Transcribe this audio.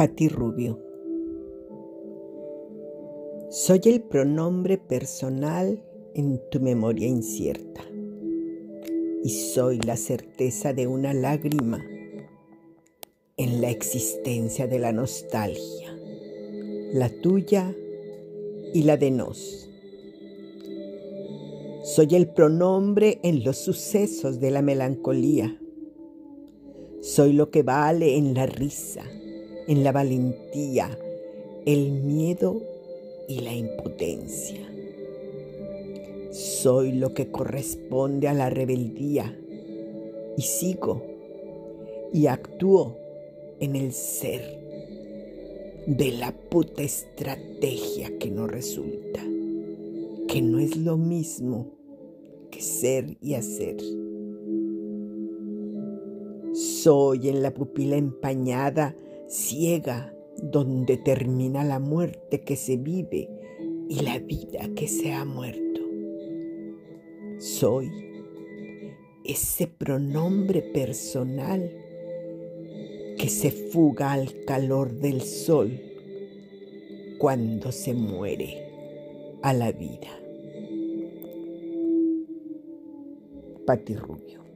Pati Rubio. Soy el pronombre personal en tu memoria incierta y soy la certeza de una lágrima en la existencia de la nostalgia, la tuya y la de nos. Soy el pronombre en los sucesos de la melancolía. Soy lo que vale en la risa en la valentía, el miedo y la impotencia. Soy lo que corresponde a la rebeldía y sigo y actúo en el ser de la puta estrategia que no resulta, que no es lo mismo que ser y hacer. Soy en la pupila empañada ciega donde termina la muerte que se vive y la vida que se ha muerto. Soy ese pronombre personal que se fuga al calor del sol cuando se muere a la vida. Pati Rubio.